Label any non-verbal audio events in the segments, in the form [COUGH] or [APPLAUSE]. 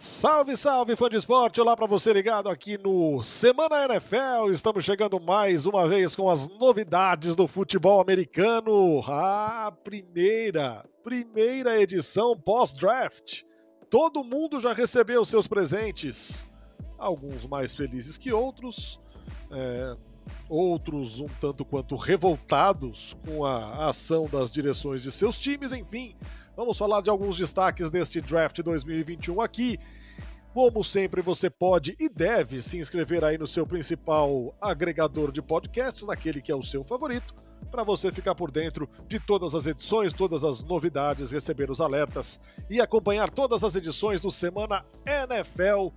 Salve, salve, fã de esporte! Olá para você ligado aqui no Semana NFL. Estamos chegando mais uma vez com as novidades do futebol americano. A primeira, primeira edição pós-draft. Todo mundo já recebeu seus presentes. Alguns mais felizes que outros, é, outros um tanto quanto revoltados com a ação das direções de seus times, enfim. Vamos falar de alguns destaques deste draft 2021 aqui. Como sempre, você pode e deve se inscrever aí no seu principal agregador de podcasts, naquele que é o seu favorito, para você ficar por dentro de todas as edições, todas as novidades, receber os alertas e acompanhar todas as edições do Semana NFL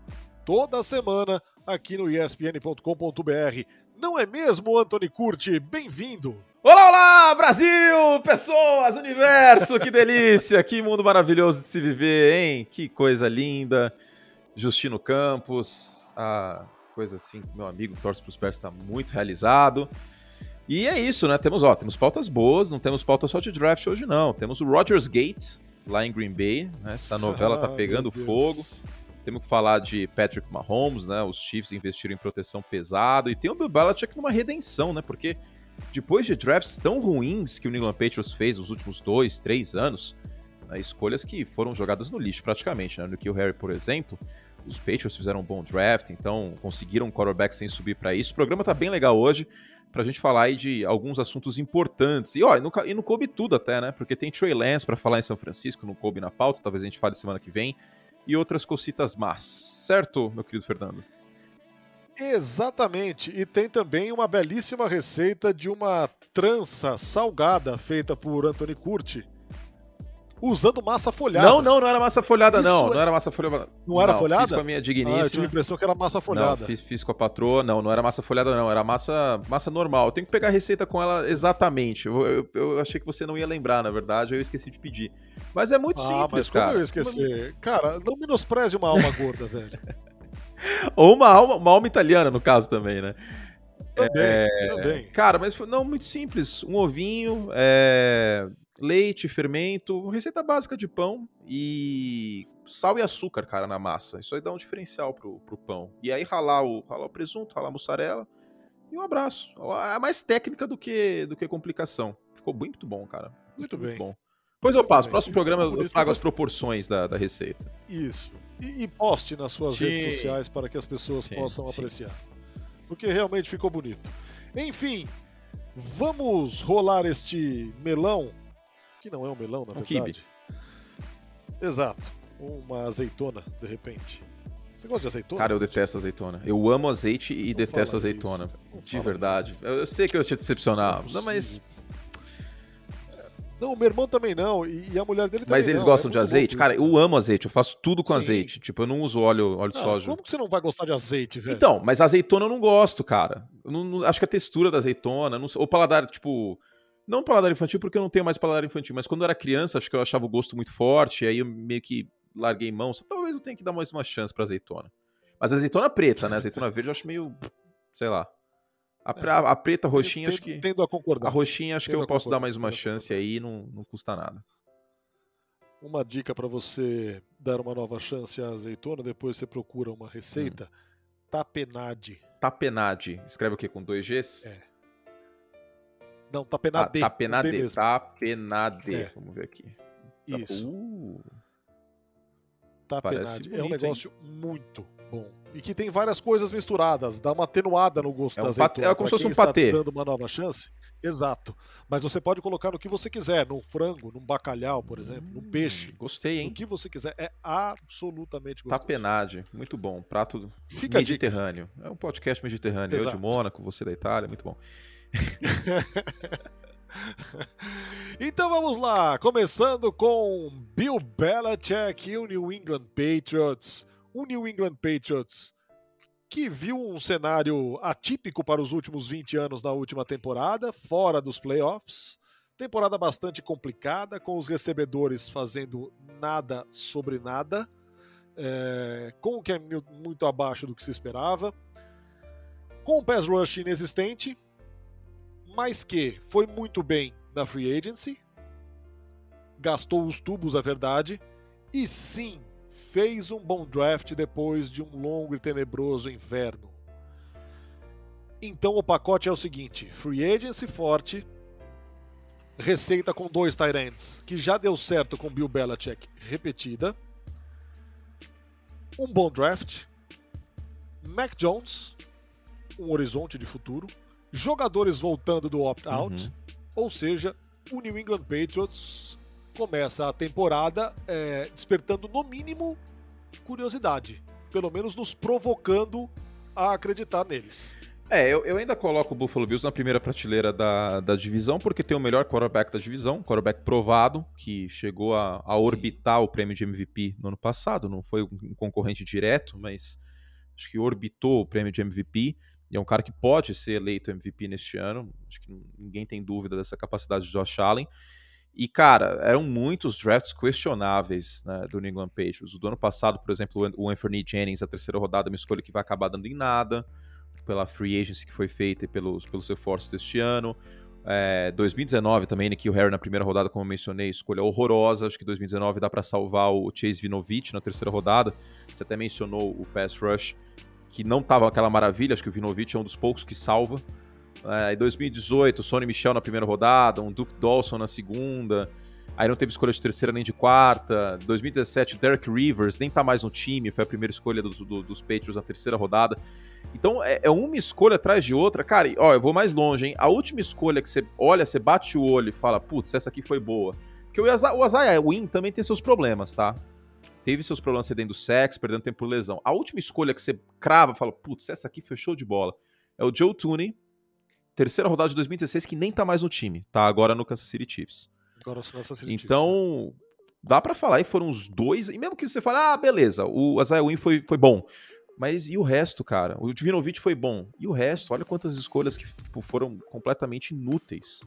toda semana aqui no espn.com.br. Não é mesmo, Anthony Curti? Bem-vindo! Olá, olá, Brasil, pessoas, universo, que delícia, [LAUGHS] que mundo maravilhoso de se viver, hein? Que coisa linda. Justino Campos, a coisa assim, meu amigo torce para os Bears está muito realizado. E é isso, né? Temos, ó, temos pautas boas, não temos pauta só de draft hoje não. Temos o Rogers Gate lá em Green Bay, né? Essa novela tá pegando fogo. Temos que falar de Patrick Mahomes, né? Os Chiefs investiram em proteção pesado e tem o Bill Belichick numa redenção, né? Porque depois de drafts tão ruins que o New England Patriots fez nos últimos dois, três anos, né, escolhas que foram jogadas no lixo praticamente. Né? No Kill Harry, por exemplo, os Patriots fizeram um bom draft, então conseguiram um quarterback sem subir para isso. O programa tá bem legal hoje para a gente falar aí de alguns assuntos importantes. E, ó, e, não, e não coube tudo até, né? Porque tem Trey Lance para falar em São Francisco, não coube na pauta, talvez a gente fale semana que vem. E outras cositas más. Certo, meu querido Fernando? Exatamente. E tem também uma belíssima receita de uma trança salgada feita por Anthony Curti. Usando massa folhada. Não, não, não era massa folhada, Isso não. É... Não era massa folhada. Não era não, folhada? Fiz com a minha digníssima. Ah, eu tive a impressão que era massa folhada. Não, fiz, fiz com a patroa. Não, não era massa folhada, não. Era massa, massa normal. Eu tenho que pegar a receita com ela exatamente. Eu, eu, eu achei que você não ia lembrar, na verdade. Eu esqueci de pedir. Mas é muito ah, simples, mas como cara. eu esqueci? Cara, não menospreze uma alma gorda, velho. [LAUGHS] Ou uma alma, uma alma italiana, no caso, também, né? Também, é, também. Cara, mas não, muito simples. Um ovinho, é, leite, fermento, receita básica de pão e sal e açúcar, cara, na massa. Isso aí dá um diferencial pro, pro pão. E aí ralar o, ralar o presunto, ralar a mussarela e um abraço. É mais técnica do que, do que complicação. Ficou muito bom, cara. Muito, muito bem. Muito bom. Pois eu passo. Próximo programa eu trago as proporções da, da receita. Isso. E, e poste nas suas sim. redes sociais para que as pessoas sim, possam sim. apreciar. Porque realmente ficou bonito. Enfim, vamos rolar este melão, que não é um melão, na um verdade. Kibe. Exato. Uma azeitona, de repente. Você gosta de azeitona? Cara, eu detesto azeitona. Eu amo azeite e não detesto azeitona. De verdade. Eu, eu sei que eu te decepcionar. Não, mas não, o meu irmão também não, e, a mulher dele também Mas eles não, gostam é de azeite? Cara, eu amo azeite, eu faço tudo com Sim. azeite. Tipo, eu não uso óleo, óleo de soja. Como que você não vai gostar de azeite, velho? Então, mas azeitona eu não gosto, cara. Não, não acho que a textura da azeitona, não, ou paladar, tipo... Não paladar infantil, porque eu não tenho mais paladar infantil, mas quando eu era criança, acho que eu achava o gosto muito forte, e aí eu meio que larguei mão. Só, talvez eu tenha que dar mais uma chance pra azeitona. Mas azeitona preta, né? Azeitona verde eu acho meio... sei lá. A, é. a, preta, a roxinha, tendo, acho que. Tendo a concordar. A roxinha, acho que eu posso dar mais uma chance aí, não, não custa nada. Uma dica para você dar uma nova chance à azeitona, depois você procura uma receita. Hum. Tapenade. Tapenade. Escreve o quê? Com dois Gs? É. Não, tapenade. Ah, tapenade. Tapenade. É. Vamos ver aqui. Isso. Uh. Tapenade. é um negócio hein? muito bom. E que tem várias coisas misturadas, dá uma atenuada no gosto é um da azeitona. É como se fosse um patê. dando uma nova chance. Exato. Mas você pode colocar no que você quiser, num frango, num bacalhau, por exemplo, hum, num peixe. Gostei, hein? O que você quiser. É absolutamente gostoso. Tapenade, muito bom. Prato Fica mediterrâneo. É um podcast mediterrâneo. Exato. Eu de Mônaco, você da Itália, muito bom. [LAUGHS] então vamos lá, começando com Bill Belichick e o New England Patriots um New England Patriots que viu um cenário atípico para os últimos 20 anos na última temporada, fora dos playoffs. Temporada bastante complicada, com os recebedores fazendo nada sobre nada, é, com o que é muito abaixo do que se esperava, com um pass rush inexistente, mas que foi muito bem na free agency, gastou os tubos, a verdade, e sim fez um bom draft depois de um longo e tenebroso inverno. Então o pacote é o seguinte: free agency forte, receita com dois Tyrants, que já deu certo com Bill Belichick, repetida, um bom draft, Mac Jones, um horizonte de futuro, jogadores voltando do opt-out, uhum. ou seja, o New England Patriots começa a temporada é, despertando no mínimo curiosidade, pelo menos nos provocando a acreditar neles. É, eu, eu, ainda coloco o Buffalo Bills na primeira prateleira da, da divisão, porque tem o melhor quarterback da divisão, quarterback provado, que chegou a, a orbitar Sim. o prêmio de MVP no ano passado, não foi um concorrente direto, mas acho que orbitou o prêmio de MVP, e é um cara que pode ser eleito MVP neste ano, acho que ninguém tem dúvida dessa capacidade de Josh Allen. E, cara, eram muitos drafts questionáveis né, do New England Patriots. O do ano passado, por exemplo, o Anthony Jennings, a terceira rodada, uma escolha que vai acabar dando em nada pela free agency que foi feita e pelos, pelos reforços deste ano. É, 2019 também, Nikhil Harry na primeira rodada, como eu mencionei, escolha horrorosa. Acho que 2019 dá para salvar o Chase Vinovich na terceira rodada. Você até mencionou o pass rush, que não estava aquela maravilha. Acho que o Vinovich é um dos poucos que salva. É, em 2018, Sonny Michel na primeira rodada, um Duke Dawson na segunda. Aí não teve escolha de terceira nem de quarta. 2017, o Derek Rivers nem tá mais no time, foi a primeira escolha do, do, dos Patriots na terceira rodada. Então é, é, uma escolha atrás de outra. Cara, e, ó, eu vou mais longe, hein? A última escolha que você olha, você bate o olho e fala, putz, essa aqui foi boa. Porque o, o Isaiah Win também tem seus problemas, tá? Teve seus problemas cedendo do sexo, perdendo tempo por lesão. A última escolha que você crava, fala, putz, essa aqui foi show de bola. É o Joe Tooney, terceira rodada de 2016, que nem tá mais no time, tá agora no Kansas City Chiefs. Agora no Kansas City então, Chiefs. dá para falar, e foram os dois, e mesmo que você fale, ah, beleza, o Isaiah Win foi, foi bom. Mas e o resto, cara? O Divinovic foi bom. E o resto? Olha quantas escolhas que tipo, foram completamente inúteis.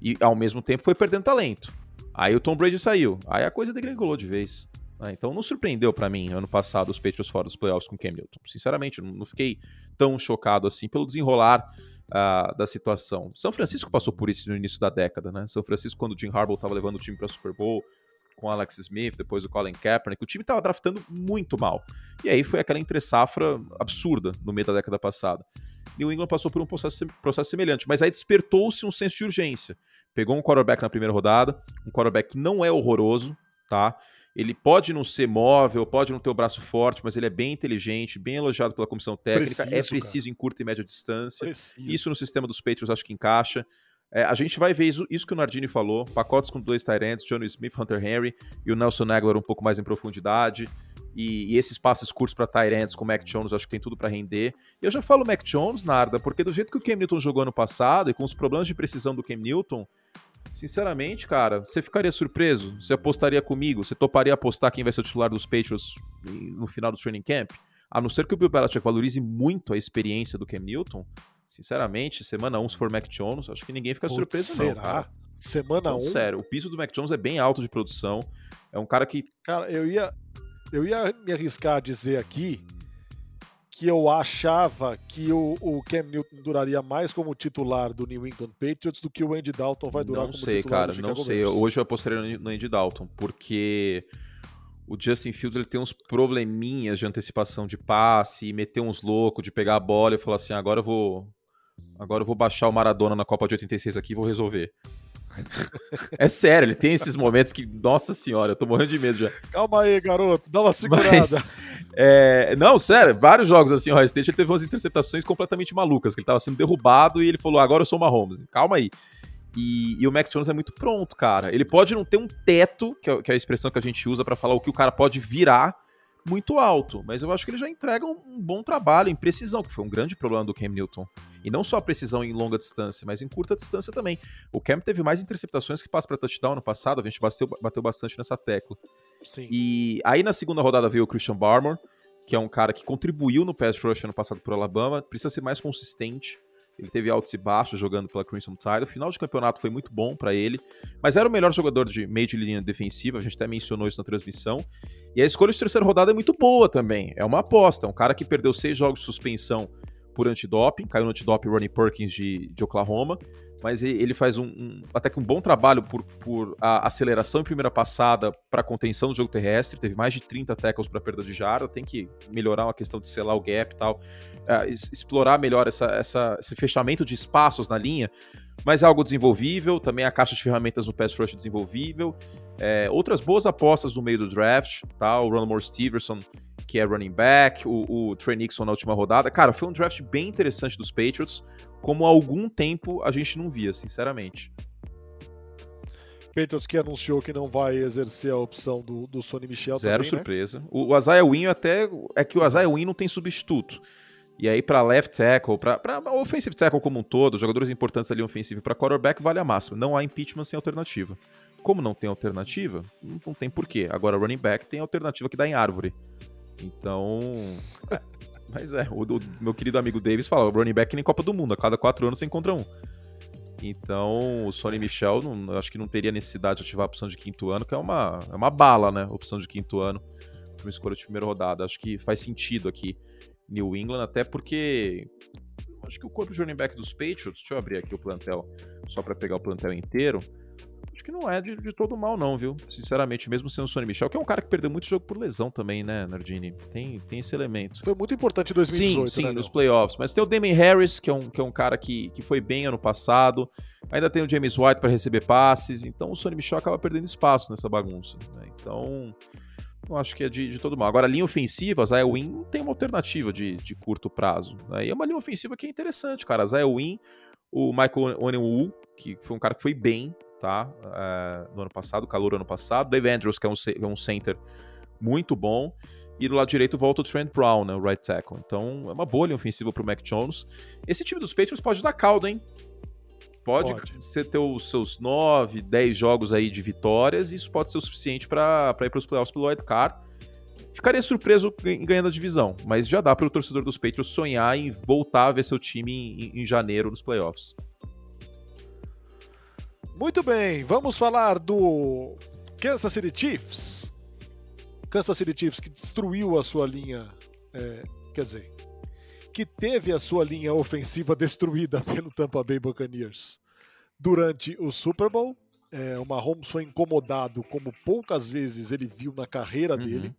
E ao mesmo tempo foi perdendo talento. Aí o Tom Brady saiu. Aí a coisa degringolou de vez. Ah, então não surpreendeu para mim ano passado os Patriots fora dos playoffs com Cam Newton. Sinceramente, não fiquei tão chocado assim pelo desenrolar uh, da situação. São Francisco passou por isso no início da década, né? São Francisco, quando o Jim Harbaugh estava levando o time para Super Bowl, com Alex Smith, depois o Colin Kaepernick, o time estava draftando muito mal. E aí foi aquela entre-safra absurda no meio da década passada. New England passou por um processo, processo semelhante, mas aí despertou-se um senso de urgência. Pegou um quarterback na primeira rodada, um quarterback que não é horroroso, tá? Ele pode não ser móvel, pode não ter o braço forte, mas ele é bem inteligente, bem elogiado pela comissão técnica, preciso, é preciso cara. em curta e média distância. Preciso. Isso no sistema dos Patriots acho que encaixa. É, a gente vai ver isso, isso, que o Nardini falou: pacotes com dois Tyrants, Johnny Smith, Hunter Henry e o Nelson Aguilar um pouco mais em profundidade. E, e esses passes curtos para Tyrants com o Mac Jones, acho que tem tudo para render. E eu já falo Mac Jones, Narda, porque do jeito que o Cam Newton jogou ano passado e com os problemas de precisão do Cam Newton, sinceramente, cara, você ficaria surpreso? Você apostaria comigo? Você toparia apostar quem vai ser o titular dos Patriots no final do training camp? A não ser que o Bill Belichick valorize muito a experiência do Cam Newton, Sinceramente, semana 1, um, se for Mac Jones, acho que ninguém fica Putz, surpreso, será? não. Será? Semana 1? Um? Sério, o piso do Mac Jones é bem alto de produção. É um cara que. Cara, eu ia, eu ia me arriscar a dizer aqui que eu achava que o, o Cam Newton duraria mais como titular do New England Patriots do que o Andy Dalton vai durar não como sei, titular cara, Não sei, cara, Hoje eu apostaria no Andy Dalton, porque o Justin Fields ele tem uns probleminhas de antecipação de passe, e meter uns loucos, de pegar a bola e falar assim, agora eu vou Agora eu vou baixar o Maradona na Copa de 86 aqui e vou resolver. É sério, ele tem esses momentos que, nossa senhora, eu tô morrendo de medo já. Calma aí, garoto, dá uma segurada. Mas, é, não, sério, vários jogos assim, o High State ele teve umas interceptações completamente malucas, que ele tava sendo derrubado e ele falou, agora eu sou o Mahomes. Calma aí. E, e, o Mac Jones é muito pronto, cara. Ele pode não ter um teto, que é, que é a expressão que a gente usa para falar o que o cara pode virar, muito alto, mas eu acho que ele já entrega um, bom trabalho em precisão, que foi um grande problema do Cam Newton. E não só a precisão em longa distância, mas em curta distância também. O Cam teve mais interceptações que passe para touchdown no passado, a gente bateu, bateu bastante nessa tecla. Sim. E aí na segunda rodada veio o Christian Barmore, que é um cara que contribuiu no pass rush ano passado por Alabama, precisa ser mais consistente. Ele teve altos e baixos jogando pela Crimson Tide. O final de campeonato foi muito bom para ele, mas era o melhor jogador de meio de linha defensiva, a gente até mencionou isso na transmissão. E a escolha de terceira rodada é muito boa também. É uma aposta. Um cara que perdeu seis jogos de suspensão por antidoping, caiu no antidoping Ronnie Perkins de, de Oklahoma. mas ele faz um, um, até que um bom trabalho por, por aceleração em primeira passada para contenção do jogo terrestre. Teve mais de 30 tackles para perda de jarda. Tem que melhorar a questão de selar o gap e tal, uh, explorar melhor essa, essa, esse fechamento de espaços na linha. Mas é algo desenvolvível. Também a caixa de ferramentas do pass rush desenvolvível. É, outras boas apostas no meio do draft, tá? O Ronald Stevenson que é running back, o, o Trey Nixon na última rodada. Cara, foi um draft bem interessante dos Patriots, como há algum tempo a gente não via, sinceramente. Patriots que anunciou que não vai exercer a opção do, do Sonny Michel Zero também, né? surpresa. Né? O, o Isaiah Wynn até... É que o Isaiah Wynn não tem substituto. E aí, para left tackle, para offensive tackle como um todo, jogadores importantes ali ofensivo para quarterback, vale a máxima. Não há impeachment sem alternativa. Como não tem alternativa, não tem porquê. Agora, running back tem alternativa que dá em árvore. Então. É, mas é, o, o, meu querido amigo Davis fala: running back nem Copa do Mundo, a cada quatro anos você encontra um. Então, o Sonny Michel, não, acho que não teria necessidade de ativar a opção de quinto ano, que é uma, é uma bala, né? Opção de quinto ano uma escolha de primeira rodada. Acho que faz sentido aqui, New England, até porque acho que o corpo de running back dos Patriots, deixa eu abrir aqui o plantel só para pegar o plantel inteiro acho que não é de, de, todo mal, não, viu? Sinceramente, mesmo sendo o Sonny Michel, que é um cara que perdeu muito jogo por lesão também, né, Nardini? Tem, tem esse elemento. Foi muito importante em 2018, Sim, sim, né, nos playoffs. Mas tem o Damien Harris, que é um, que é um cara que, que foi bem ano passado. Ainda tem o James White para receber passes. Então o Sonny Michel acaba perdendo espaço nessa bagunça. Né? Então, não acho que é de, de, todo mal. Agora, a linha ofensiva, a Zaya Win tem uma alternativa de, de curto prazo. Né? E é uma linha ofensiva que é interessante, cara. A Win, o Michael Onenwu, que foi um cara que foi bem, tá? Uh, no ano passado, calor ano passado. Dave Andrews, que é um, é um center muito bom. E do lado direito volta o Trent Brown, né, o right tackle. Então é uma bolha ofensiva pro Mac Jones. Esse time dos Patriots pode dar caldo, hein? Pode, pode. você ter os seus 9, 10 jogos aí de vitórias, e isso pode ser o suficiente para ir para os playoffs pelo wild card. Ficaria surpreso em ganhando a divisão, mas já dá para o torcedor dos Patriots sonhar em voltar a ver seu time em, em janeiro nos playoffs. Muito bem, vamos falar do Kansas City Chiefs. Kansas City Chiefs que destruiu a sua linha, é, quer dizer, que teve a sua linha ofensiva [LAUGHS] destruída pelo Tampa Bay Buccaneers durante o Super Bowl. É, o Mahomes foi incomodado como poucas vezes ele viu na carreira uhum. dele.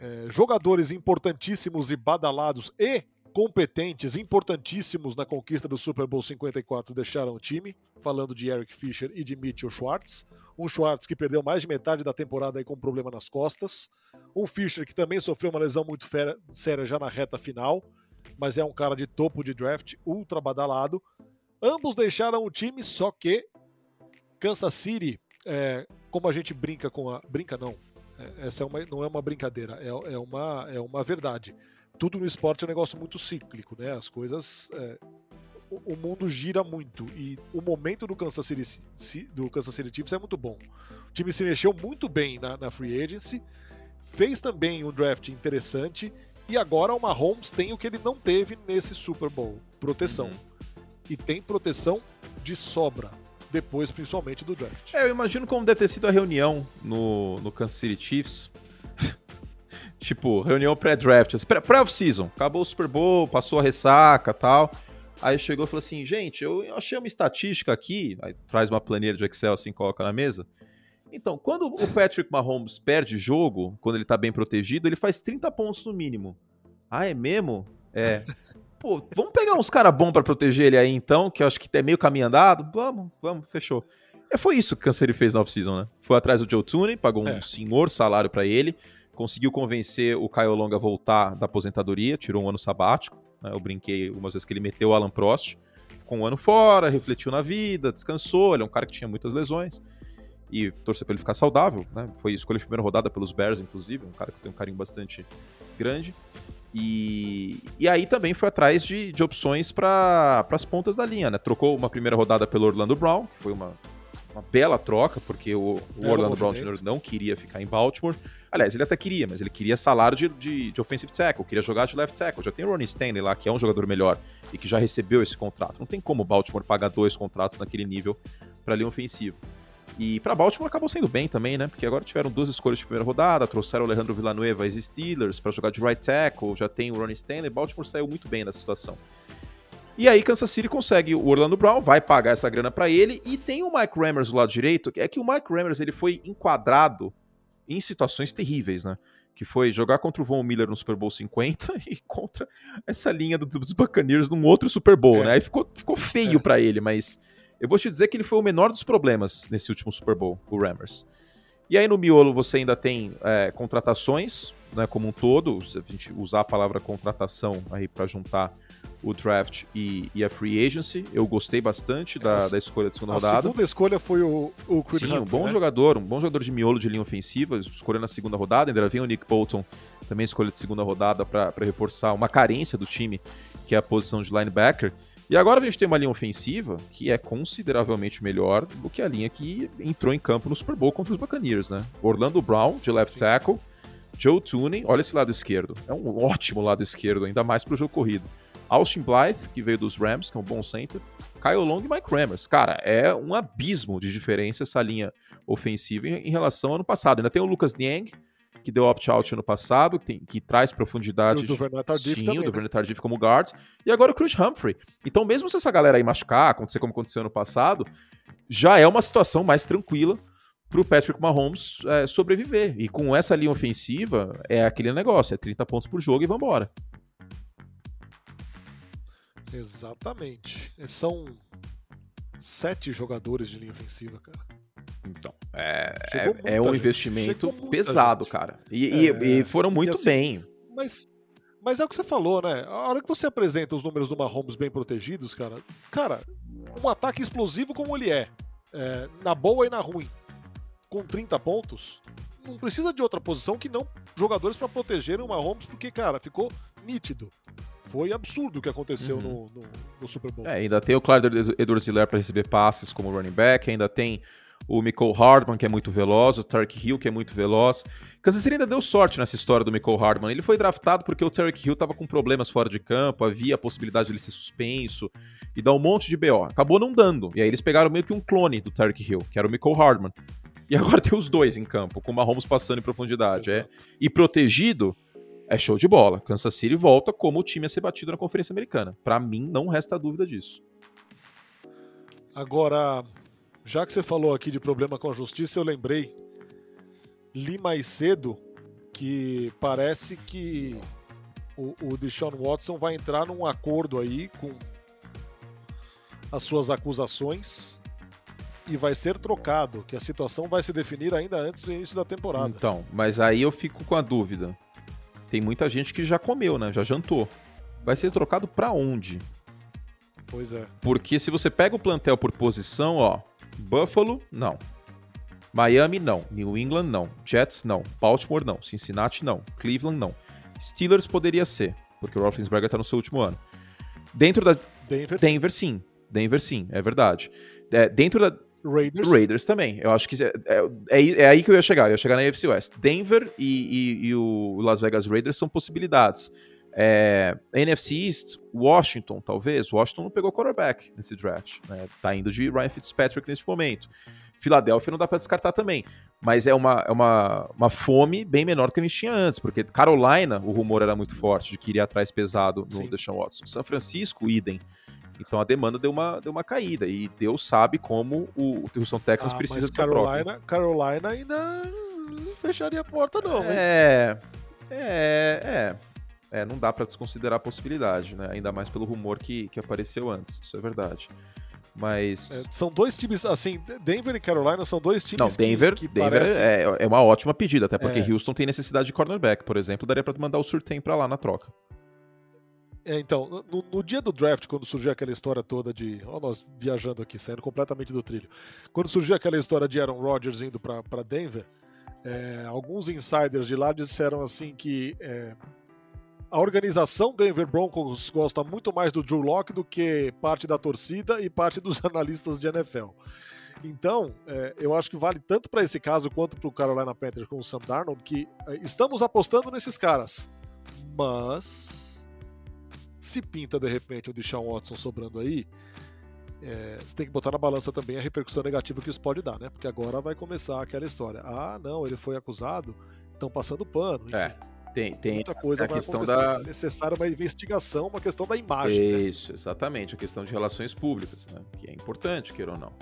É, jogadores importantíssimos e badalados e competentes, importantíssimos na conquista do Super Bowl 54 deixaram o time, falando de Eric Fischer e de Mitchell Schwartz. Um Schwartz que perdeu mais de metade da temporada com um problema nas costas. Um Fischer que também sofreu uma lesão muito séria já na reta final, mas é um cara de topo de draft, ultra badalado. Ambos deixaram o time, só que Kansas City, é, como a gente brinca com a. Brinca não. É, essa é uma, não é uma brincadeira, é, é, uma, é uma verdade tudo no esporte é um negócio muito cíclico, né? As coisas. É, o, o, mundo gira muito e o momento do Kansas City, do Kansas City Chiefs é muito bom. O time se mexeu muito bem na, na free agency, fez também um draft interessante e agora o Mahomes tem o que ele não teve nesse Super Bowl: proteção. Uhum. E tem proteção de sobra depois, principalmente do draft. É, eu imagino como deve ter sido a reunião no, no Kansas City Chiefs Tipo, reunião pré-draft, assim, pré-off-season. Acabou o Super Bowl, passou a ressaca tal. Aí chegou e falou assim: gente, eu achei uma estatística aqui. Aí traz uma planilha de Excel assim, coloca na mesa. Então, quando o Patrick Mahomes perde jogo, quando ele tá bem protegido, ele faz 30 pontos no mínimo. Ah, é mesmo? É. Pô, vamos pegar uns caras bons para proteger ele aí então, que eu acho que é meio caminho andado. Vamos, vamos, fechou. É, foi isso que o Kansas fez na off-season, né? Foi atrás do Joe Tooney, pagou um é. senhor salário para ele conseguiu convencer o Caio Longa a voltar da aposentadoria, tirou um ano sabático. Né? Eu brinquei algumas vezes que ele meteu o Alan Prost, ficou um ano fora, refletiu na vida, descansou. Ele é um cara que tinha muitas lesões e torcer para ele ficar saudável. Né? Foi escolha de primeira rodada pelos Bears, inclusive, um cara que tem um carinho bastante grande. E, e aí também foi atrás de, de opções para as pontas da linha. Né? Trocou uma primeira rodada pelo Orlando Brown, que foi uma, uma bela troca, porque o, o Orlando Brown Jr. não queria ficar em Baltimore. Aliás, ele até queria, mas ele queria salário de, de, de offensive tackle, queria jogar de left tackle. Já tem o Ronnie Stanley lá, que é um jogador melhor e que já recebeu esse contrato. Não tem como o Baltimore pagar dois contratos naquele nível para linha ofensiva. E para Baltimore acabou sendo bem também, né? Porque agora tiveram duas escolhas de primeira rodada, trouxeram o Alejandro Villanueva e Steelers para jogar de right tackle, já tem o Ronnie Stanley. Baltimore saiu muito bem nessa situação. E aí Kansas City consegue o Orlando Brown, vai pagar essa grana para ele e tem o Mike Rammers do lado direito, é que o Mike Rammers ele foi enquadrado em situações terríveis, né? Que foi jogar contra o Von Miller no Super Bowl 50 [LAUGHS] e contra essa linha do, dos Buccaneers num outro Super Bowl, é. né? Aí ficou, ficou feio é. para ele, mas eu vou te dizer que ele foi o menor dos problemas nesse último Super Bowl, o Rammers. E aí no miolo você ainda tem é, contratações, né, como um todo, se a gente usar a palavra contratação aí para juntar o draft e, e, a free agency. Eu gostei bastante da, da escolha da segunda a rodada. A segunda escolha foi o, o Creed Sim, um bom né? jogador, um bom jogador de miolo de linha ofensiva, escolha na segunda rodada. Ainda vem o Nick Bolton, também escolha de segunda rodada para reforçar uma carência do time, que é a posição de linebacker. E agora a gente tem uma linha ofensiva que é consideravelmente melhor do que a linha que entrou em campo no Super Bowl contra os Buccaneers, né? Orlando Brown, de left Sim. tackle, Joe Tooney, olha esse lado esquerdo. É um ótimo lado esquerdo, ainda mais para o jogo corrido. Austin Blythe, que veio dos Rams, que é um bom center. Kyle Long e Mike Rammers. Cara, é um abismo de diferença essa linha ofensiva em, em relação ao ano passado. Ainda tem o Lucas Niang, que deu opt-out ano passado, que, tem, que traz profundidade. E o Duvernay Tardif sim, também. o Duvernay né? Tardif como guard. E agora o Chris Humphrey. Então, mesmo se essa galera aí machucar, acontecer como aconteceu ano passado, já é uma situação mais tranquila para o Patrick Mahomes é, sobreviver. E com essa linha ofensiva, é aquele negócio, é 30 pontos por jogo e vambora. Exatamente. São sete jogadores de linha ofensiva, cara. Então, é, é, é um investimento pesado, gente. cara. E, é, e, e, foram muito e assim, bem. Mas, mas é o que você falou, né? A hora que você apresenta os números do Mahomes bem protegidos, cara, cara, um ataque explosivo como ele é, é na boa e na ruim, com 30 pontos, não precisa de outra posição que não jogadores para protegerem o Mahomes, porque, cara, ficou nítido. Foi absurdo o que aconteceu uhum. no, no, no, Super Bowl. É, ainda tem o Clyde edwards para receber passes como running back, ainda tem o Michael Hardman, que é muito veloz, o Tarek Hill, que é muito veloz. Kansas City ainda deu sorte nessa história do Michael Hardman. Ele foi draftado porque o Tarek Hill estava com problemas fora de campo, havia a possibilidade de ele ser suspenso e dar um monte de BO. Acabou não dando. E aí eles pegaram meio que um clone do Tarek Hill, que era o Michael Hardman. E agora [LAUGHS] tem os dois em campo, com o Mahomes passando em profundidade. É. E protegido, é show de bola. Kansas City volta como o time a ser batido na Conferência Americana. Para mim, não resta dúvida disso. Agora, já que você falou aqui de problema com a justiça, eu lembrei, li mais cedo, que parece que o, o Deshaun Watson vai entrar num acordo aí com as suas acusações e vai ser trocado, que a situação vai se definir ainda antes do início da temporada. Então, mas aí eu fico com a dúvida. Tem muita gente que já comeu, né? Já jantou. Vai ser trocado para onde? Pois é. Porque se você pega o plantel por posição, ó, Buffalo, não. Miami, não. New England, não. Jets, não. Baltimore, não. Cincinnati, não. Cleveland, não. Steelers poderia ser, porque o Roethlisberger tá no seu último ano. Dentro da... Denver, Denver sim. Denver, sim. É verdade. É, dentro da... Raiders. Raiders também. Eu acho que é, é, é, aí que eu ia chegar. Eu ia chegar na AFC West. Denver e, e, e o Las Vegas Raiders são possibilidades. É, NFC East, Washington, talvez. Washington não pegou quarterback nesse draft. Né? Tá indo de Ryan Fitzpatrick nesse momento. Filadélfia não dá para descartar também. Mas é uma, é uma, uma fome bem menor do que a gente tinha antes, porque Carolina, o rumor era muito forte de que iria atrás pesado no Sim. Deshaun Watson. São Francisco, idem. Então a demanda deu uma, deu uma caída. E Deus sabe como o, o Houston Texans ah, precisa mas Carolina, Carolina ainda não fecharia a porta, não. É. É, é. É, não dá para desconsiderar a possibilidade, né? Ainda mais pelo rumor que, que apareceu antes. Isso é verdade. Mas. É, são dois times, assim, Denver e Carolina são dois times Não, Denver, que, que Denver parecem... é, é uma ótima pedida, até porque é. Houston tem necessidade de cornerback, por exemplo, daria para mandar o Surtain para lá na troca. É, então, no, no, dia do draft, quando surgiu aquela história toda de. Ó, nós viajando aqui, saindo completamente do trilho. Quando surgiu aquela história de Aaron Rodgers indo para Denver, é, alguns insiders de lá disseram assim que é, a organização Denver Broncos gosta muito mais do Drew Locke do que parte da torcida e parte dos [LAUGHS] analistas de NFL. Então, é, eu acho que vale tanto para esse caso quanto para o Carolina Panthers com o Sam Darnold que é, estamos apostando nesses caras. Mas se pinta de repente o Deshaun Watson sobrando aí, é, você tem que botar na balança também a repercussão negativa que isso pode dar, né? Porque agora vai começar aquela história. Ah, não, ele foi acusado, estão passando pano. Enfim. É. Tem, tem muita coisa a questão da É necessária uma investigação, uma questão da imagem. né? Isso, exatamente, a questão de relações públicas, né? Que é importante, queira ou não.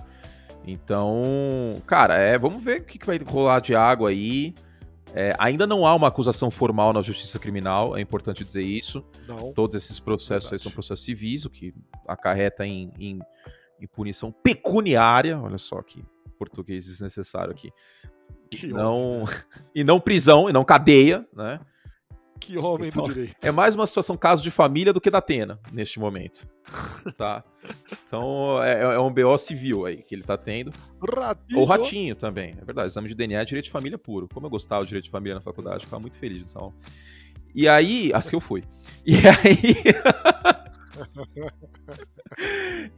Então, cara, é, vamos ver o que, que vai rolar de água aí. É, ainda não há uma acusação formal na justiça criminal, é importante dizer isso. Não. Todos esses processos aí são processos civis, o que acarreta em, em- em punição pecuniária. Olha só que português desnecessário aqui. Que Não, [LAUGHS] e não prisão, e não cadeia, né? Que homem Então, do direito. É mais uma situação caso de família do que da Atena, neste momento. Tá? Então é, é um BO civil aí que ele tá tendo. Ratinho. Ou ratinho também. É verdade, exame de DNA é direito de família puro. Como eu gostava de direito de família na faculdade, ficava muito feliz nessa aula. E aí, as que eu fui. E [LAUGHS] aí.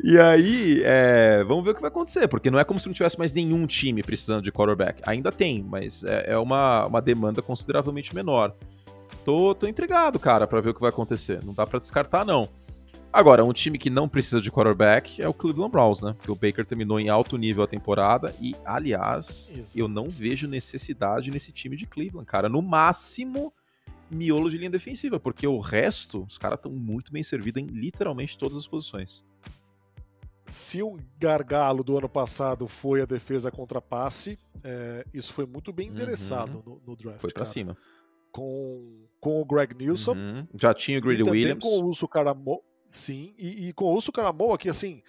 e aí, é, vamos ver o que vai acontecer, porque não é como se não tivesse mais nenhum time precisando de quarterback. Ainda tem, mas é, é uma, uma demanda consideravelmente menor. Tô, tô intrigado, cara, pra ver o que vai acontecer. Não dá pra descartar, não. Agora, um time que não precisa de quarterback é o Cleveland Browns, né? Porque o Baker terminou em alto nível a temporada e, aliás, Isso. eu não vejo necessidade nesse time de Cleveland, cara. No máximo, miolo de linha defensiva, porque o resto, os caras estão muito bem servidos em literalmente todas as posições. Se um gargalo do ano passado foi a defesa contra passe, é, isso foi muito bem Uhum. endereçado no, no draft. Foi pra cara. cima. Com, com o Greg Nilsson Uhum. Já tinha o Greedy também Williams. com o Uso Caramo. Sim, e, e com o Uso Caramoa, que assim.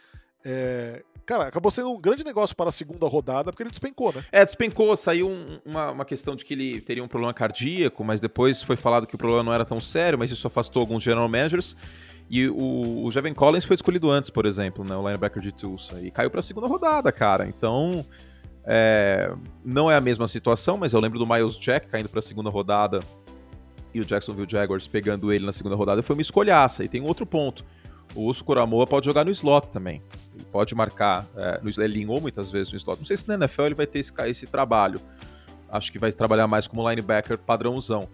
é, cara, acabou sendo um grande negócio para a segunda rodada, porque ele despencou, né? É, despencou, saiu um- uma, uma questão de que ele teria um problema cardíaco, mas depois foi falado que o problema não era tão sério, mas isso afastou alguns general managers. E o, o Jevin Collins foi escolhido antes, por exemplo, né, o linebacker de Tulsa, e caiu pra segunda rodada, cara. Então, é, não é a mesma situação, mas eu lembro do Miles Jack caindo pra segunda rodada e o Jacksonville Jaguars pegando ele na segunda rodada, foi uma escolhaça. E tem um outro ponto. O Uso Coramoa pode jogar no slot também. Ele pode marcar. É, no, ele alinhou muitas vezes no slot. Não sei se na NFL ele vai ter esse, esse trabalho. Acho que vai trabalhar mais como linebacker padrãozão.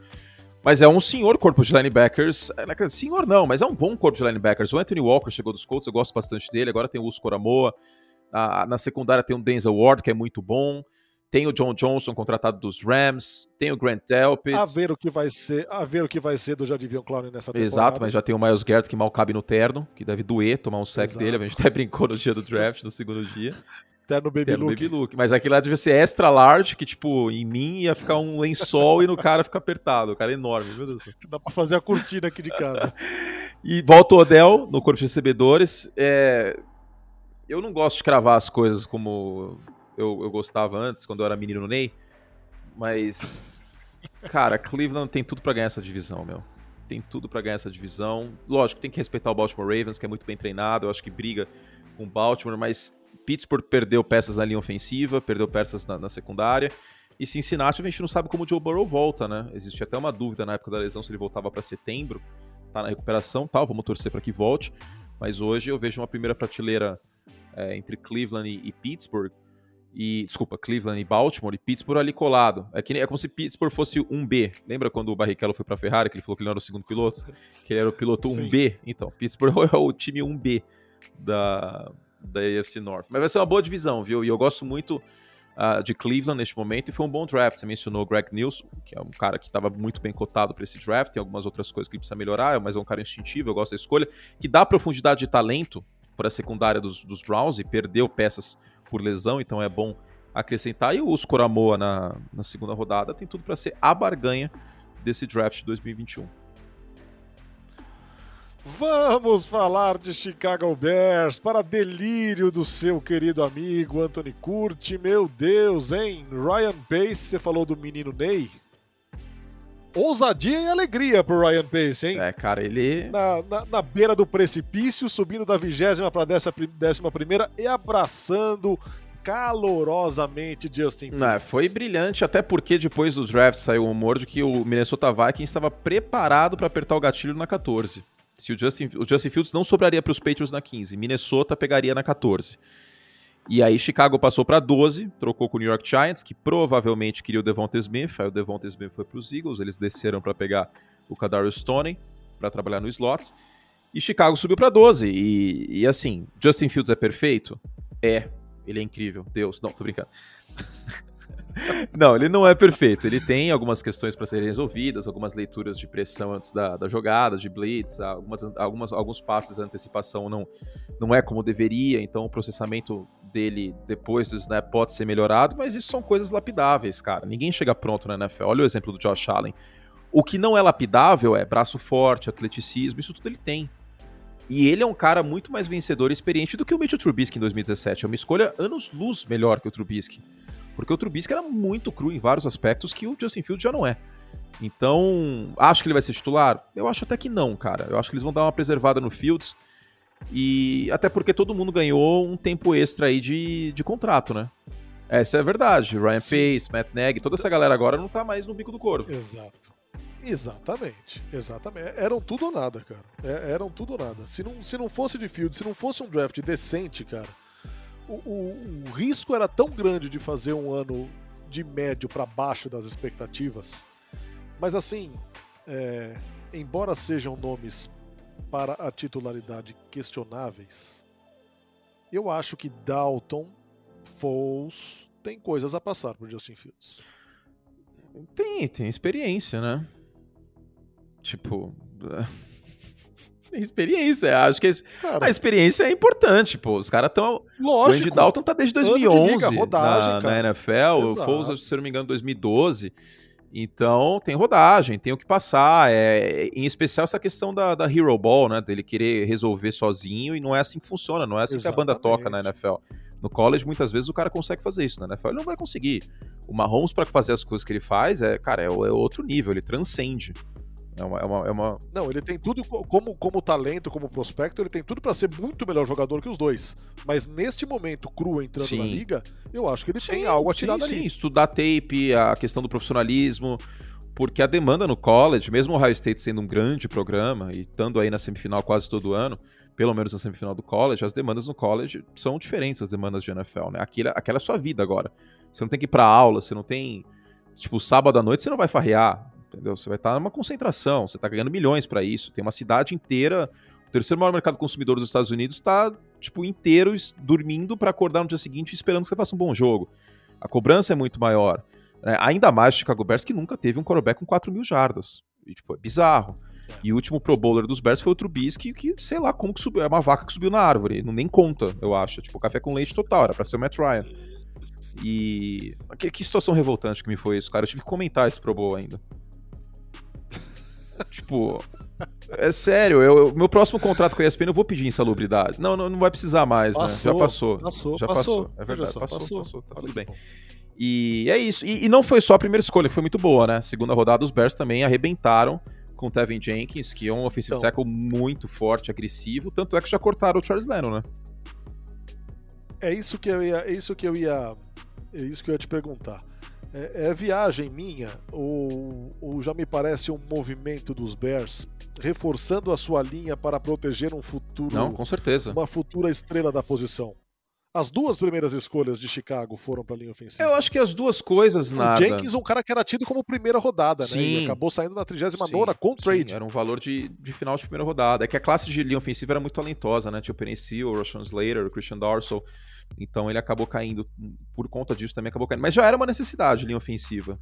Mas é um senhor corpo de linebackers. é, né, Senhor não, mas é um bom corpo de linebackers. O Anthony Walker chegou dos Colts, eu gosto bastante dele. Agora tem o Uso Coramoa. Ah, na secundária tem o Denzel Ward, que é muito bom. Tem o John Johnson, contratado dos Rams. Tem o Grant Delpit. A ver o que vai ser, a ver o que vai ser do Jadivion Clown nessa temporada. Exato, mas já tem o Miles Garrett que mal cabe no terno, que deve doer tomar um sec Exato. dele. A gente até brincou no dia do draft, no segundo dia. Terno Baby Terno Luke. baby look. Mas aquele lá devia ser extra large, que tipo, em mim ia ficar um lençol e no cara fica apertado. O cara é enorme, meu Deus do céu. Dá pra fazer a cortina aqui de casa. [LAUGHS] E volta o Odell no corpo de recebedores. É, Eu não gosto de cravar as coisas como eu, eu gostava antes, quando eu era menino Ney. Mas, cara, Cleveland tem tudo pra ganhar essa divisão, meu. Tem tudo pra ganhar essa divisão. Lógico, tem que respeitar o Baltimore Ravens, que é muito bem treinado. Eu acho que briga com o Baltimore, mas Pittsburgh perdeu peças na linha ofensiva, perdeu peças na, na secundária. E Cincinnati, a gente não sabe como o Joe Burrow volta, né? Existe até uma dúvida na época da lesão se ele voltava pra setembro. Tá na recuperação, tal. Vamos torcer pra que volte. Mas hoje eu vejo uma primeira prateleira é, entre Cleveland e, e Pittsburgh. E, desculpa, Cleveland e Baltimore e Pittsburgh ali colado. É, que, é como se Pittsburgh fosse um B. Lembra quando o Barrichello foi pra Ferrari, que ele falou que ele não era o segundo piloto? Que ele era o piloto Sim. 1B? Então, Pittsburgh é o time 1B da, da AFC North. Mas vai ser uma boa divisão, viu? E eu gosto muito ah, de Cleveland neste momento. E foi um bom draft. Você mencionou o Greg Nilsson, que é um cara que estava muito bem cotado para esse draft. Tem algumas outras coisas que ele precisa melhorar, mas é um cara instintivo. Eu gosto da escolha. Que dá profundidade de talento para a secundária dos, dos Browns e perdeu peças por lesão, então é bom acrescentar. E o Coramoa na, na segunda rodada tem tudo para ser a barganha desse draft de 2021. Vamos falar de Chicago Bears para delírio do seu querido amigo Anthony Curti. Meu Deus, hein? Ryan Pace, você falou do menino Ney. Ousadia e alegria pro Ryan Pace, hein? É, cara, ele. Na, na, na beira do precipício, subindo da vigésima para décima primeira e abraçando calorosamente Justin Fields. foi brilhante, até porque depois do draft saiu o rumor de que o Minnesota Vikings estava preparado para apertar o gatilho na 14. Se o Justin, o Justin Fields não sobraria para os Patriots na 15, Minnesota pegaria na 14. E aí Chicago passou para 12, trocou com o New York Giants, que provavelmente queria o Devonta Smith, aí o Devonta Smith foi para os Eagles, eles desceram para pegar o Kadarius Stoney para trabalhar no slot. E Chicago subiu para 12. E, e assim, Justin Fields é perfeito? É. Ele é incrível. Deus, não, tô brincando. [LAUGHS] não, ele não é perfeito. Ele tem algumas questões para serem resolvidas, algumas leituras de pressão antes da, da jogada, de blitz, algumas, algumas, alguns passes, a antecipação não, não é como deveria, então o processamento dele depois do snap pode ser melhorado, mas isso são coisas lapidáveis, cara. Ninguém chega pronto na NFL. Olha o exemplo do Josh Allen. O que não é lapidável é braço forte, atleticismo, isso tudo ele tem. E ele é um cara muito mais vencedor e experiente do que o Mitchell Trubisky em 2017. É uma escolha anos-luz melhor que o Trubisky. Porque o Trubisky era muito cru em vários aspectos que o Justin Fields já não é. Então, acho que ele vai ser titular? Eu acho até que não, cara. Eu acho que eles vão dar uma preservada no Fields. E até porque todo mundo ganhou um tempo extra aí de, de contrato, né? Essa é a verdade. Ryan Sim. Pace, Matt Nagy, toda essa galera agora não tá mais no bico do corvo. Exato. Exatamente, exatamente. Eram tudo ou nada, cara. É, eram tudo ou nada. Se não, se não fosse de field, se não fosse um draft decente, cara, o, o, o risco era tão grande de fazer um ano de médio para baixo das expectativas. Mas assim, é, embora sejam nomes para a titularidade questionáveis, eu acho que Dalton, Foles, tem coisas a passar por Justin Fields. Tem, tem experiência, né? Tipo. [LAUGHS] experiência, acho que cara, a experiência é importante, pô. Os caras estão. Lógico. O Andy Dalton tá desde 2011 liga, rodagem, na, na, NFL, Exato. o Foles, se não me engano, 2012. Então tem rodagem, tem o que passar. É, em especial essa questão da, da Hero Ball, né? Dele querer resolver sozinho e não é assim que funciona, não é assim Exatamente. que a banda toca na NFL. No college, muitas vezes, o cara consegue fazer isso. Na NFL, ele não vai conseguir. O Mahomes, para fazer as coisas que ele faz, é, cara, é, é outro nível, ele transcende. É uma, é uma, é uma... Não, ele tem tudo como, como talento, como prospecto, ele tem tudo para ser muito melhor jogador que os dois. Mas neste momento cru entrando sim. na liga, eu acho que ele sim, tem algo a tirar sim, dali. Sim, estudar tape, a questão do profissionalismo, porque a demanda no college, mesmo o Ohio State sendo um grande programa e estando aí na semifinal quase todo ano, pelo menos na semifinal do college, as demandas no college são diferentes das demandas de NFL, né? Aquela, aquela é a sua vida agora. Você não tem que ir pra aula, você não tem. Tipo, sábado à noite você não vai farrear entendeu? Você vai estar numa concentração, você está ganhando milhões para isso. Tem uma cidade inteira, o terceiro maior mercado consumidor dos Estados Unidos está tipo inteiro dormindo para acordar no dia seguinte esperando que você faça um bom jogo. A cobrança é muito maior. Né? Ainda mais Chicago Bears que nunca teve um quarterback com 4 mil jardas. E, tipo, é bizarro. E o último Pro Bowler dos Bears foi o Trubisky, que sei lá como que subiu. É uma vaca que subiu na árvore. Não nem conta, eu acho. Tipo, café com leite total. Era pra ser o Matt Ryan. E. Que, que situação revoltante que me foi isso, cara. Eu tive que comentar esse Pro Bowl ainda tipo, é sério, eu, meu próximo contrato com a ESPN eu vou pedir insalubridade. Não, não, não vai precisar mais, passou, né? Já passou. Passou, já passou. É verdade, só, passou, passou, passou, tá tudo bem. E é isso. E, e, não foi só a primeira escolha, que foi muito boa, né? Segunda rodada, os Bears também arrebentaram com o Tevin Jenkins, que é um offensive então, tackle muito forte, agressivo. Tanto é que já cortaram o Charles Lennon, né? É isso que eu ia, é isso que eu ia, é isso que eu ia te perguntar. É, é, viagem minha ou, ou já me parece um movimento dos Bears reforçando a sua linha para proteger um futuro. Não, com certeza. Uma futura estrela da posição. As duas primeiras escolhas de Chicago foram para a linha ofensiva. Eu acho que as duas coisas, o nada. Jenkins, um cara que era tido como primeira rodada, sim, né? E acabou saindo na 39 com o trade. Sim, era um valor de, de final de primeira rodada. É que a classe de linha ofensiva era muito talentosa, né? Tinha o Seal, o Roshan Slater, o Christian Darsow. Então ele acabou caindo, por conta disso também acabou caindo. Mas já era uma necessidade linha ofensiva.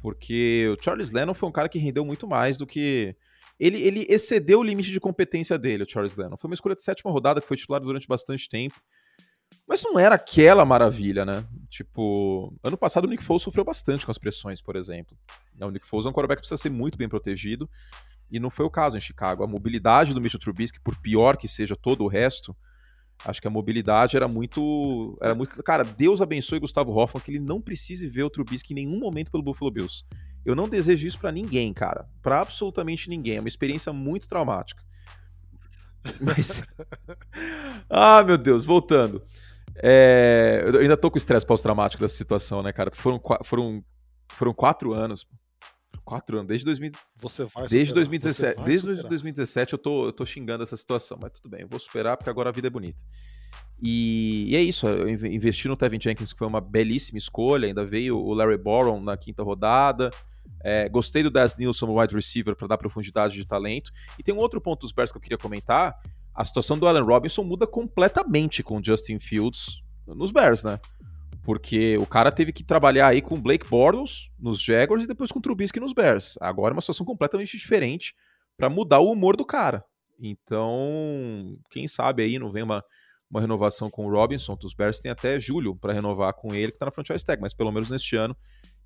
Porque o Charles Lennon foi um cara que rendeu muito mais do que. Ele, ele excedeu o limite de competência dele, o Charles Lennon. Foi uma escolha de sétima rodada que foi titular durante bastante tempo. Mas não era aquela maravilha, né? Tipo, ano passado o Nick Foles sofreu bastante com as pressões, por exemplo. O Nick Foles é um quarterback que precisa ser muito bem protegido. E não foi o caso em Chicago. A mobilidade do Mitchell Trubisky, por pior que seja todo o resto, Acho que a mobilidade era muito. Era muito. Cara, Deus abençoe Gustavo Hoffman que ele não precise ver o Trubisky em nenhum momento pelo Buffalo Bills. Eu não desejo isso para ninguém, cara. Para absolutamente ninguém. É uma experiência muito traumática. [LAUGHS] Mas. ah, meu Deus, voltando. É... Eu ainda tô com estresse pós-traumático dessa situação, né, cara? Foram, foram, foram quatro anos quatro anos, desde 2000, você vai desde 2017, vai desde superar. 2017 eu tô, eu tô xingando essa situação, mas tudo bem, eu vou superar porque agora a vida é bonita. E, e é isso, eu investi no Tevin Jenkins, que foi uma belíssima escolha, ainda veio o Larry Boron na quinta rodada, é, gostei do Daz Nilsson, wide receiver, para dar profundidade de talento. E tem um outro ponto dos Bears que eu queria comentar, a situação do Allen Robinson muda completamente com o Justin Fields nos Bears, né? Porque o cara teve que trabalhar aí com Blake Bortles nos Jaguars e depois com Trubisky nos Bears. Agora é uma situação completamente diferente para mudar o humor do cara. Então, quem sabe aí não vem uma, uma renovação com o Robinson. Os Bears têm até julho para renovar com ele, que está na franchise tag, mas pelo menos neste ano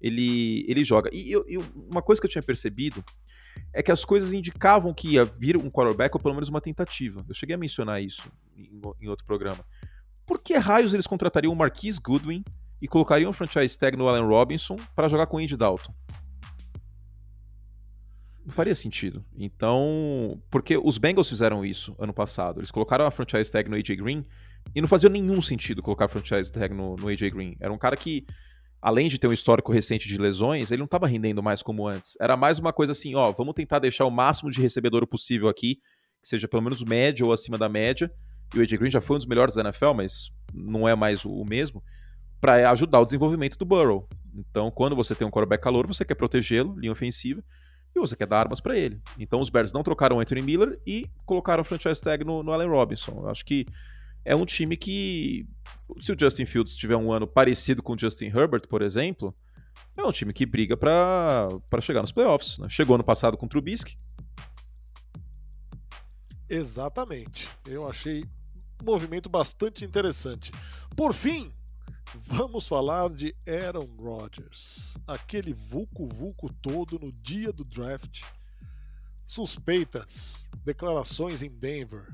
ele, ele joga. E eu, uma coisa que eu tinha percebido é que as coisas indicavam que ia vir um quarterback ou pelo menos uma tentativa. Eu cheguei a mencionar isso em, em outro programa por que raios eles contratariam o Marquise Goodwin e colocariam o franchise tag no Allen Robinson para jogar com o Andy Dalton? Não faria sentido. Então, porque os Bengals fizeram isso ano passado. Eles colocaram a franchise tag no AJ Green e não fazia nenhum sentido colocar a franchise tag no, no AJ Green. Era um cara que, além de ter um histórico recente de lesões, ele não estava rendendo mais como antes. Era mais uma coisa assim, ó, vamos tentar deixar o máximo de recebedor possível aqui, que seja pelo menos médio ou acima da média, e o AJ Green já foi um dos melhores da NFL, mas não é mais o mesmo, para ajudar o desenvolvimento do Burrow. Então, quando você tem um quarterback calor, você quer protegê-lo, linha ofensiva, e você quer dar armas para ele. Então, os Bears não trocaram o Anthony Miller e colocaram o franchise tag no, no Allen Robinson. Eu acho que é um time que, se o Justin Fields tiver um ano parecido com o Justin Herbert, por exemplo, é um time que briga para chegar nos playoffs. Né? Chegou no passado com o Trubisky. Exatamente. Eu achei movimento bastante interessante. Por fim, vamos falar de Aaron Rodgers, aquele vulco-vulco todo no dia do draft. Suspeitas, declarações em Denver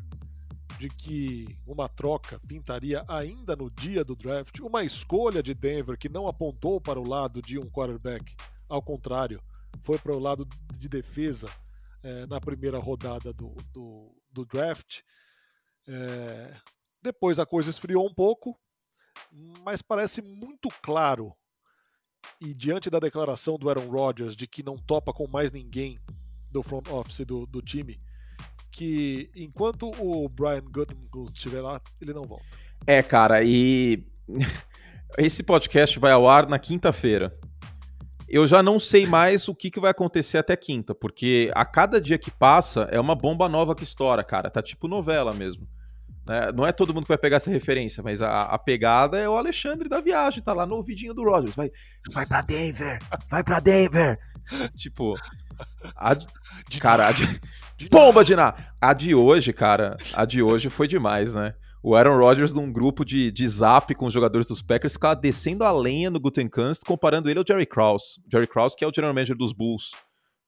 de que uma troca pintaria ainda no dia do draft, uma escolha de Denver que não apontou para o lado de um quarterback, ao contrário, foi para o lado de defesa é, na primeira rodada do, do, do draft. É, depois a coisa esfriou um pouco, mas parece muito claro. E diante da declaração do Aaron Rodgers de que não topa com mais ninguém do front office do, do time, que enquanto o Brian Gutekunst estiver lá, ele não volta. É, cara, e [LAUGHS] esse podcast vai ao ar na quinta-feira. Eu já não sei mais o que, que vai acontecer até quinta, porque a cada dia que passa é uma bomba nova que estoura, cara. Tá tipo novela mesmo. Né? Não é todo mundo que vai pegar essa referência, mas a, a, pegada é o Alexandre da viagem, tá lá no ouvidinho do Rogers. Vai, vai pra Denver, vai pra Denver. [LAUGHS] tipo, a, cara, a de, de [LAUGHS] na. A de hoje, cara, a de hoje foi demais, né? O Aaron Rodgers num grupo de, de zap com os jogadores dos Packers ficava descendo a lenha no Gutenkast, comparando ele ao Jerry Krause. Jerry Krause, que é o general manager dos Bulls,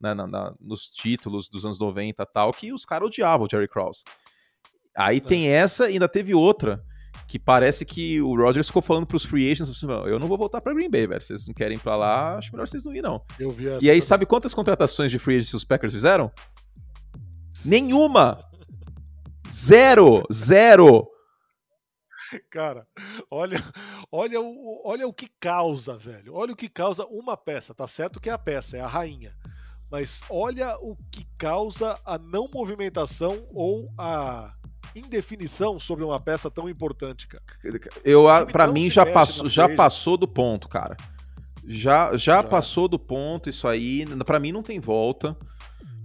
né, na, na, nos títulos dos anos 90 e tal, que os caras odiavam o Jerry Krause. Aí é. tem essa e ainda teve outra, que parece que o Rodgers ficou falando pros free agents, assim, eu não vou voltar pra Green Bay, velho. Vocês não querem ir pra lá, acho melhor vocês não ir, não. Eu vi essa e aí, também. sabe quantas contratações de free agents os Packers fizeram? Nenhuma! Zero! Zero! Cara, olha, olha, o, olha o que causa, velho. Olha o que causa uma peça. Tá certo que é a peça, é a rainha. Mas olha o que causa a não movimentação ou a indefinição sobre uma peça tão importante, cara. Eu, para mim, já passou, já passou do ponto, cara. Já, já, já. passou do ponto isso aí. Para mim não tem volta.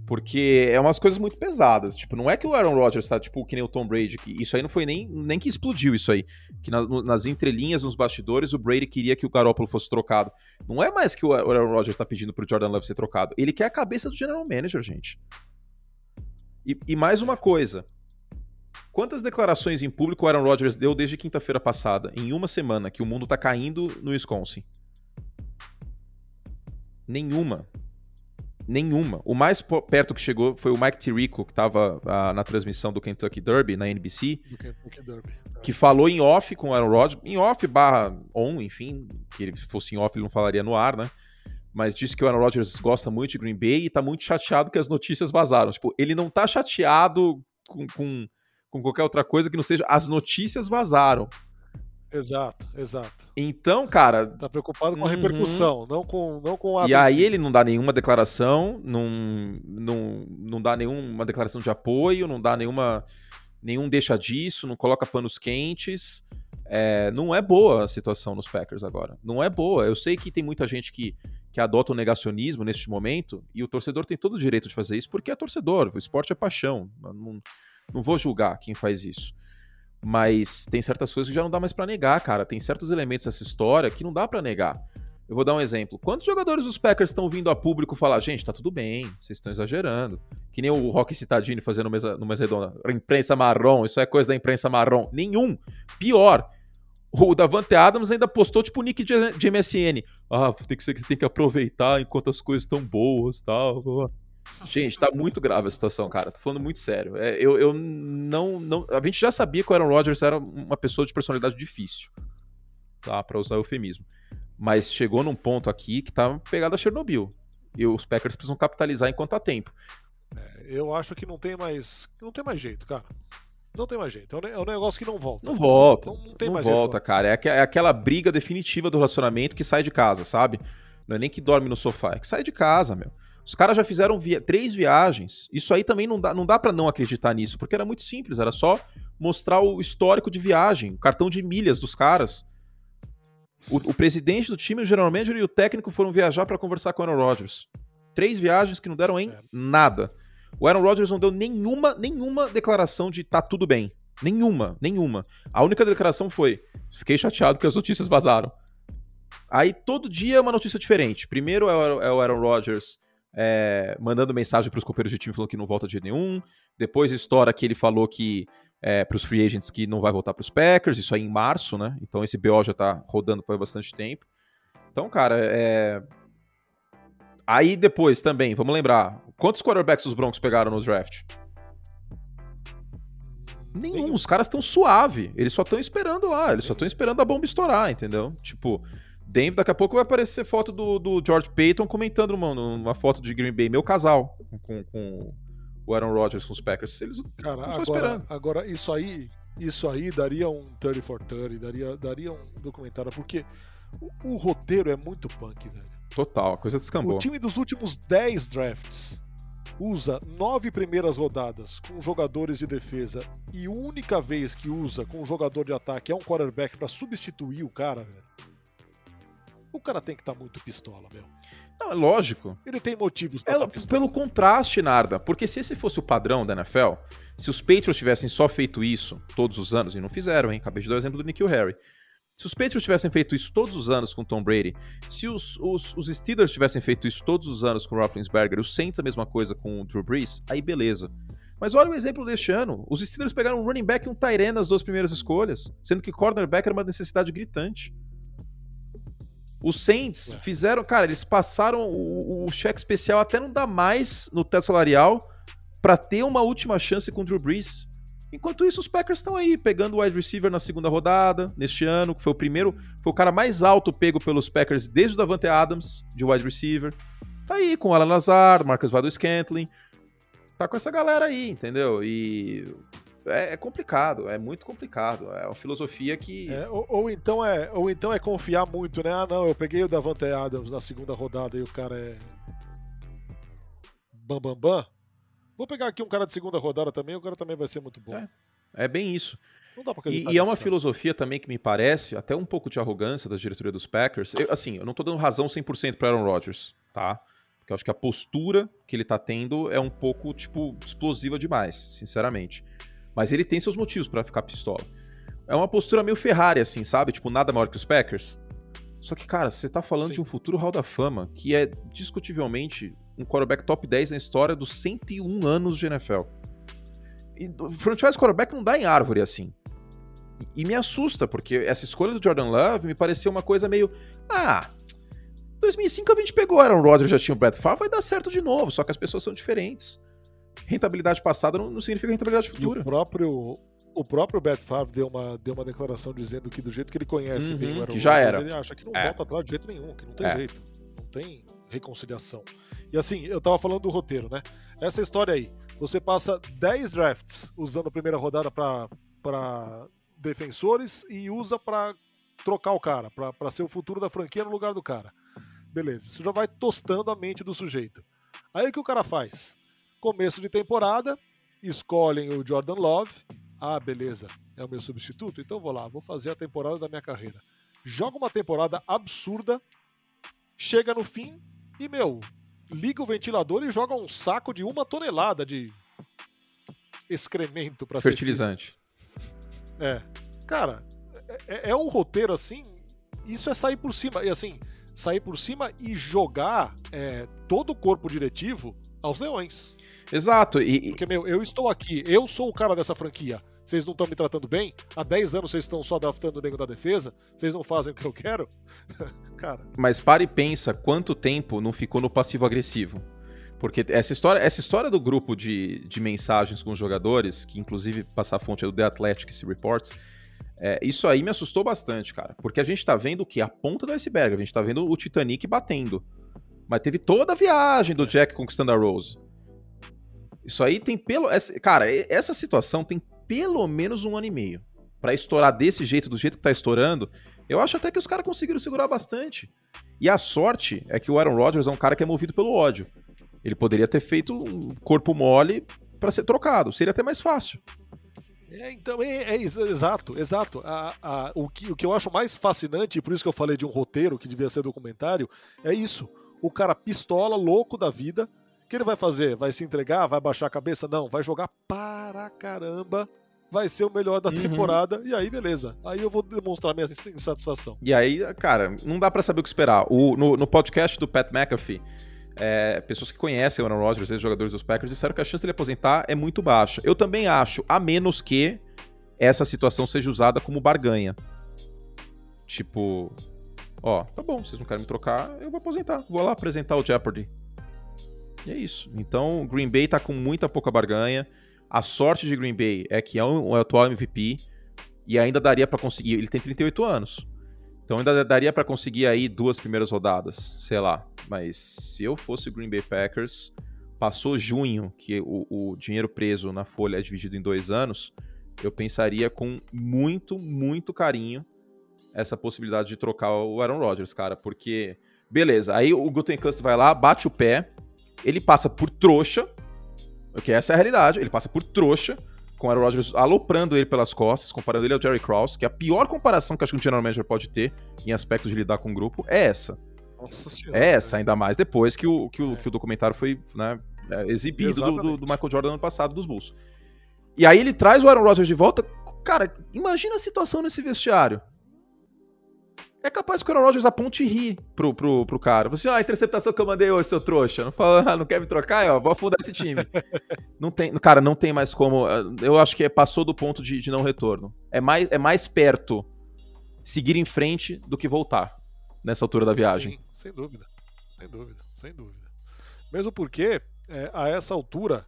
Porque é umas coisas muito pesadas. Tipo, não é que o Aaron Rodgers tá, tipo, que nem o Tom Brady. Que isso aí não foi nem, nem que explodiu isso aí. Que na, no, nas entrelinhas, nos bastidores, o Brady queria que o Garoppolo fosse trocado. Não é mais que o Aaron Rodgers tá pedindo pro Jordan Love ser trocado. Ele quer a cabeça do general manager, gente. E, e mais uma coisa. Quantas declarações em público o Aaron Rodgers deu desde quinta-feira passada, em uma semana, que o mundo tá caindo no Wisconsin? Nenhuma. Nenhuma. O mais perto que chegou foi o Mike Tirico, que estava ah, na transmissão do Kentucky Derby, na NBC. Do Kentucky Derby. Que falou em off com o Aaron Rodgers, em off barra on, enfim, que ele fosse em off ele não falaria no ar, né? Mas disse que o Aaron Rodgers gosta muito de Green Bay e tá muito chateado que as notícias vazaram. Tipo, ele não tá chateado com, com com qualquer outra coisa que não seja as notícias vazaram. Exato, exato. Então, cara. Tá preocupado com a uhum. repercussão, não com, não com a. E aí ele não dá nenhuma declaração, não, não, não dá nenhuma declaração de apoio, não dá nenhuma. nenhum deixa disso, não coloca panos quentes. É, não é boa a situação nos Packers agora. Não é boa. Eu sei que tem muita gente que, que adota o negacionismo neste momento, e o torcedor tem todo o direito de fazer isso porque é torcedor. O esporte é paixão. Não, não vou julgar quem faz isso. Mas tem certas coisas que já não dá mais para negar, cara. Tem certos elementos dessa história que não dá para negar. Eu vou dar um exemplo. Quantos jogadores dos Packers estão vindo a público falar, gente, tá tudo bem, vocês estão exagerando. Que nem o Rock Citadini fazendo mesa, no mesa redonda. Imprensa marrom, isso é coisa da imprensa marrom. Nenhum. Pior. O Davante Adams ainda postou, tipo, o nick de, de MSN. Ah, tem que, tem que aproveitar enquanto as coisas estão boas tal. Gente, tá muito grave a situação, cara. Tô falando muito sério. É, eu, eu não, não. A gente já sabia que o Aaron Rodgers era uma pessoa de personalidade difícil. Tá? Pra usar eufemismo. Mas chegou num ponto aqui que tá pegado a Chernobyl. E os Packers precisam capitalizar enquanto há tempo. É, eu acho que não tem mais. Não tem mais jeito, cara. Não tem mais jeito. É um é negócio que não volta. Não volta. Não, não tem não mais volta, jeito. cara. É, é aquela briga definitiva do relacionamento que sai de casa, sabe? Não é nem que dorme no sofá, é que sai de casa, meu. Os caras já fizeram via três viagens. Isso aí também não dá, não dá para não acreditar nisso, porque era muito simples, era só mostrar o histórico de viagem, o cartão de milhas dos caras. O, o presidente do time, o general manager e o técnico foram viajar para conversar com o Aaron Rodgers. Três viagens que não deram em é. nada. O Aaron Rodgers não deu nenhuma, nenhuma declaração de tá tudo bem. Nenhuma, nenhuma. A única declaração foi: fiquei chateado que as notícias vazaram. Aí todo dia é uma notícia diferente. Primeiro é o Aaron Rodgers é, mandando mensagem para os companheiros de time falando que não volta de jeito nenhum. Depois estoura que ele falou que é, para os free agents que não vai voltar para os Packers, isso aí em março, né? Então esse BO já tá rodando por bastante tempo. Então, cara, é. Aí depois também, vamos lembrar, quantos quarterbacks os Broncos pegaram no draft? Nenhum, os caras estão suave, eles só estão esperando lá, eles só estão esperando a bomba estourar, entendeu? Tipo, Denver, daqui a pouco vai aparecer foto do, do George Payton comentando uma, uma foto de Green Bay, meu casal, com, com o Aaron Rodgers com os Packers. Eles Cara, agora, esperando. agora isso aí, isso aí daria um 30 for 30, daria, daria um documentário, porque o, o roteiro é muito punk, velho. Total, a coisa descambou. O time dos últimos 10 drafts usa nove primeiras rodadas com jogadores de defesa e única vez que usa com um jogador de ataque é um quarterback para substituir o cara, velho o cara tem que estar tá muito pistola, meu. Não, é lógico. Ele tem motivos pra é, tá Pelo contraste, Narda. Porque se esse fosse o padrão da NFL, se os Patriots tivessem só feito isso todos os anos, e não fizeram, hein? Acabei de dar o exemplo do Nikhil Harry. Se os Patriots tivessem feito isso todos os anos com Tom Brady, se os, os, os Steelers tivessem feito isso todos os anos com o Roethlisberger, os Saints a mesma coisa com o Drew Brees, aí beleza. Mas olha o exemplo deste ano. Os Steelers pegaram um running back e um tight nas duas primeiras escolhas, sendo que cornerback era uma necessidade gritante. Os Saints é. fizeram, cara, eles passaram o, o, cheque especial até não dar mais no teto salarial para ter uma última chance com o Drew Brees. Enquanto isso, os Packers estão aí pegando o wide receiver na segunda rodada, neste ano, que foi o primeiro, foi o cara mais alto pego pelos Packers desde o Davante Adams, de wide receiver. Tá aí com o Alan Lazard, Marcus Valdez-Scantling. Tá com essa galera aí, entendeu? E é, é, complicado, é muito complicado. É uma filosofia que. É, ou, ou, então é, ou então é confiar muito, né? Ah, não, eu peguei o Davante Adams na segunda rodada e o cara é. Bam, bam, bam. Vou pegar aqui um cara de segunda rodada também, o cara também vai ser muito bom. É, é bem isso. Não dá pra e, e é uma filosofia também que me parece, até um pouco de arrogância da diretoria dos Packers. Eu, assim, eu não tô dando razão 100% para Aaron Rodgers, tá? Porque eu acho que a postura que ele tá tendo é um pouco, tipo, explosiva demais, sinceramente. Mas ele tem seus motivos para ficar pistola. É uma postura meio Ferrari, assim, sabe? Tipo, nada maior que os Packers. Só que, cara, você tá falando Sim. de um futuro Hall da Fama, que é discutivelmente um quarterback top 10 na história dos 101 anos de NFL. E franchise quarterback não dá em árvore assim. E, e me assusta, porque essa escolha do Jordan Love me pareceu uma coisa meio. Ah, 2005 a gente pegou Aaron Rodgers, já tinha o Brett Favre, vai dar certo de novo, só que as pessoas são diferentes rentabilidade passada não, não significa rentabilidade futura. E o próprio o próprio Brett Favre deu uma, deu uma declaração dizendo que do jeito que ele conhece uhum, bem o Aaron que já era. ele acha que não é. volta atrás de jeito nenhum, que não tem é. jeito, não tem reconciliação. E assim, eu tava falando do roteiro, né? Essa história aí, você passa 10 drafts usando a primeira rodada para defensores e usa para trocar o cara, para ser o futuro da franquia no lugar do cara. Beleza, isso já vai tostando a mente do sujeito. Aí o que o cara faz? Começo de temporada, escolhem o Jordan Love. Ah, beleza, é o meu substituto? Então vou lá, vou fazer a temporada da minha carreira. Joga uma temporada absurda, chega no fim e, meu, liga o ventilador e joga um saco de uma tonelada de excremento para fertilizante. É. Cara, é, é um roteiro assim. Isso é sair por cima. E assim, sair por cima e jogar é, todo o corpo diretivo aos leões. Exato. E, Porque, meu, eu estou aqui, eu sou o cara dessa franquia. Vocês não estão me tratando bem? Há 10 anos vocês estão só draftando o nego da defesa? Vocês não fazem o que eu quero? [LAUGHS] cara. Mas para e pensa quanto tempo não ficou no passivo-agressivo. Porque essa história, essa história do grupo de, de mensagens com os jogadores, que inclusive passa a fonte é do The Athletics Reports, é, isso aí me assustou bastante, cara. Porque a gente tá vendo o que? A ponta do iceberg. A gente tá vendo o Titanic batendo. Mas teve toda a viagem do Jack conquistando a Rose. Isso aí tem pelo. Cara, essa situação tem pelo menos um ano e meio. para estourar desse jeito, do jeito que tá estourando, eu acho até que os caras conseguiram segurar bastante. E a sorte é que o Aaron Rodgers é um cara que é movido pelo ódio. Ele poderia ter feito um corpo mole para ser trocado. Seria até mais fácil. É, então, é, é, exato, exato. A, a, o, que, o que eu acho mais fascinante, e por isso que eu falei de um roteiro que devia ser documentário, é isso. O cara pistola, louco da vida. O que ele vai fazer? Vai se entregar? Vai baixar a cabeça? Não, vai jogar para caramba. Vai ser o melhor da uhum. temporada. E aí, beleza. Aí eu vou demonstrar minha insatisfação. E aí, cara, não dá para saber o que esperar. O, no, no podcast do Pat McAfee, é, pessoas que conhecem o Aaron Rodgers, os jogadores dos Packers, disseram que a chance dele aposentar é muito baixa. Eu também acho, a menos que essa situação seja usada como barganha. Tipo, ó, tá bom, vocês não querem me trocar, eu vou aposentar. Vou lá apresentar o Jeopardy. E é isso. Então, o Green Bay tá com muita pouca barganha. A sorte de Green Bay é que é um, um atual MVP e ainda daria para conseguir. Ele tem 38 anos. Então ainda daria para conseguir aí duas primeiras rodadas, sei lá. Mas se eu fosse o Green Bay Packers, passou junho, que o, o dinheiro preso na folha é dividido em dois anos, eu pensaria com muito, muito carinho essa possibilidade de trocar o Aaron Rodgers, cara, porque beleza, aí o Gutenkust vai lá, bate o pé, ele passa por trouxa, porque essa é a realidade, ele passa por trouxa, com o Aaron Rodgers aloprando ele pelas costas, comparando ele ao Jerry Krause, que é a pior comparação que acho que um general manager pode ter em aspectos de lidar com o grupo é essa. Nossa senhora. É essa, ainda mais depois que o, que o, é. que o documentário foi né, é, exibido do, do, do, Michael Jordan ano passado dos Bulls. E aí ele traz o Aaron Rodgers de volta. Cara, imagina a situação nesse vestiário é capaz que o Aaron Rodgers aponte e ri pro, pro, pro cara. Você, assim, ah, a interceptação que eu mandei hoje, seu trouxa. Não, fala, ah, não quer me trocar? Ó, vou afundar esse time. [LAUGHS] não tem, cara, não tem mais como. Eu acho que é, passou do ponto de, de não retorno. É mais, é mais perto seguir em frente do que voltar nessa altura da viagem. Sim, sem dúvida. Sem dúvida, sem dúvida. Mesmo porque, é, a essa altura,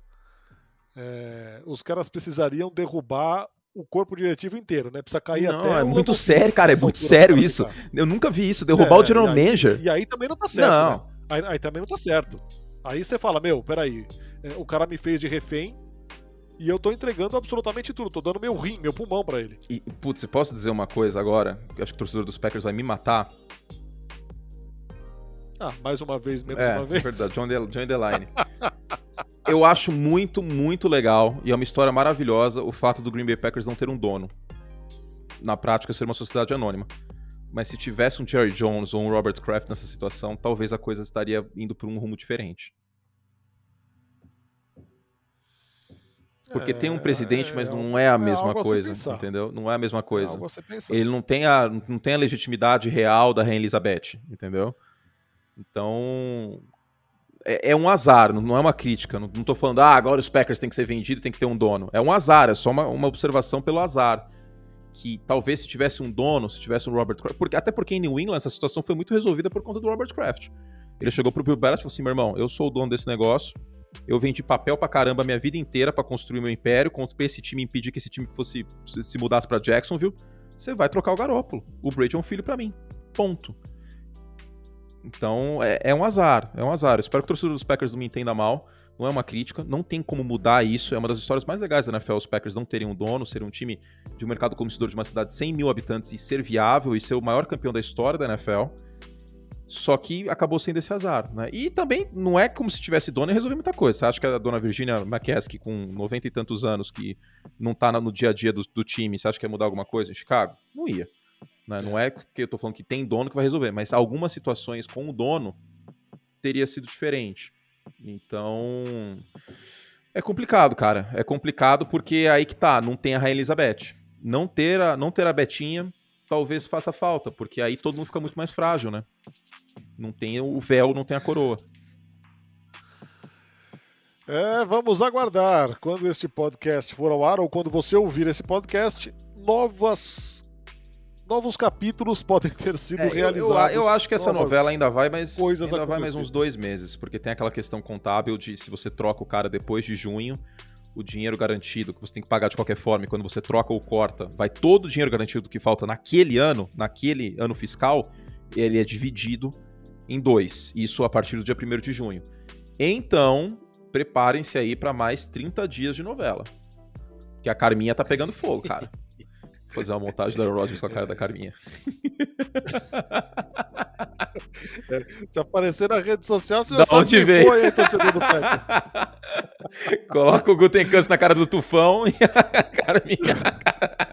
é, os caras precisariam derrubar o corpo diretivo inteiro, né? Precisa cair não, até. É muito sério, cara. É muito sério isso. Eu nunca vi isso. Derrubar é, o general e aí, manager. E aí também não tá certo. Não. Né? Aí, aí, também não tá certo. Aí você fala, meu, peraí. É, o cara me fez de refém e eu tô entregando absolutamente tudo. Tô dando meu rim, meu pulmão para ele. E, putz, posso dizer uma coisa agora? Eu acho que o torcedor dos Packers vai me matar. Ah, mais uma vez, menos é, uma vez. É verdade, John, De, John Deline. [LAUGHS] eu acho muito, muito legal e é uma história maravilhosa o fato do Green Bay Packers não ter um dono. Na prática, ser uma sociedade anônima. Mas se tivesse um Jerry Jones ou um Robert Kraft nessa situação, talvez a coisa estaria indo por um rumo diferente. Porque é, tem um presidente, é, mas não é a é mesma coisa, entendeu? Não é a mesma coisa. Ele não tem, a, não tem a legitimidade real da Rainha Elizabeth, entendeu? Então, é, é, um azar, não é uma crítica. Não, não tô falando, ah, agora os Packers têm que ser vendidos, tem que ter um dono. É um azar, é só uma, uma observação pelo azar. Que talvez se tivesse um dono, se tivesse um Robert Kraft. Porque, até porque em New England essa situação foi muito resolvida por conta do Robert Kraft. Ele chegou pro Bill Belichick e falou assim: meu irmão, eu sou o dono desse negócio. Eu vendi papel pra caramba a minha vida inteira para construir meu império. Contra esse time impedir que esse time fosse se mudasse para Jacksonville. Você vai trocar o Garópolo. O Brady é um filho para mim. Ponto. Então, é, é, um azar, é um azar. espero que o torcedor dos Packers não me entenda mal. Não é uma crítica, não tem como mudar isso. É uma das histórias mais legais da NFL, os Packers não terem um dono, serem um time de um mercado consumidor de uma cidade de 100 mil habitantes e ser viável e ser o maior campeão da história da NFL. Só que acabou sendo esse azar, né? E também não é como se tivesse dono e resolver muita coisa. Você acha que a dona Virginia McCaskey, com 90 e tantos anos, que não tá no dia a dia do, do time, você acha que ia mudar alguma coisa em Chicago? Não ia. Né? Não é que eu tô falando que tem dono que vai resolver, mas algumas situações com o dono teria sido diferente. Então. É complicado, cara. É complicado porque aí que tá, não tem a Rainha Elizabeth. não ter a, não ter a Betinha talvez faça falta, porque aí todo mundo fica muito mais frágil, né? Não tem o véu, não tem a coroa. É, vamos aguardar quando este podcast for ao ar ou quando você ouvir esse podcast, novas novos capítulos podem ter sido é, realizados. Eu, eu, acho que essa novela ainda vai, mas coisas ainda vai mais uns dois meses, porque tem aquela questão contábil de se você troca o cara depois de junho, o dinheiro garantido que você tem que pagar de qualquer forma, e quando você troca ou corta, vai todo o dinheiro garantido que falta naquele ano, naquele ano fiscal, ele é dividido em dois. Isso a partir do dia 1 de junho. Então, preparem-se aí para mais 30 dias de novela. Que a Carminha tá pegando fogo, cara. [LAUGHS] Fazer uma montagem da Rodgers com a cara da Carminha. É, [LAUGHS] se aparecer na rede social, você já da sabe onde quem foi aí, torcedor do [LAUGHS] Coloca o Gutenkans na cara do Tufão e a Carminha na [LAUGHS] cara.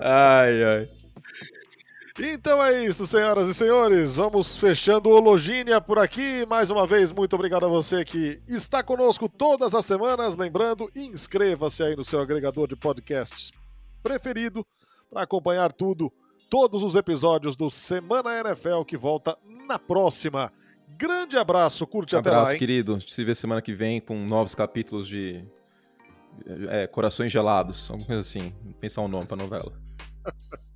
Ai, ai. Então é isso, senhoras e senhores. Vamos fechando o Logínia por aqui. Mais uma vez, muito obrigado a você que está conosco todas as semanas. Lembrando, inscreva-se aí no seu agregador de podcasts preferido para acompanhar tudo, todos os episódios do Semana NFL que volta na próxima. Grande abraço, curte até lá. Abraço, querido. Se vê semana que vem com novos capítulos de é, Corações Gelados, alguma coisa assim. Pensar um nome para novela. [LAUGHS]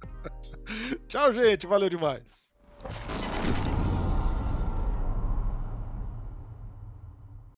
Tchau, gente. Valeu demais.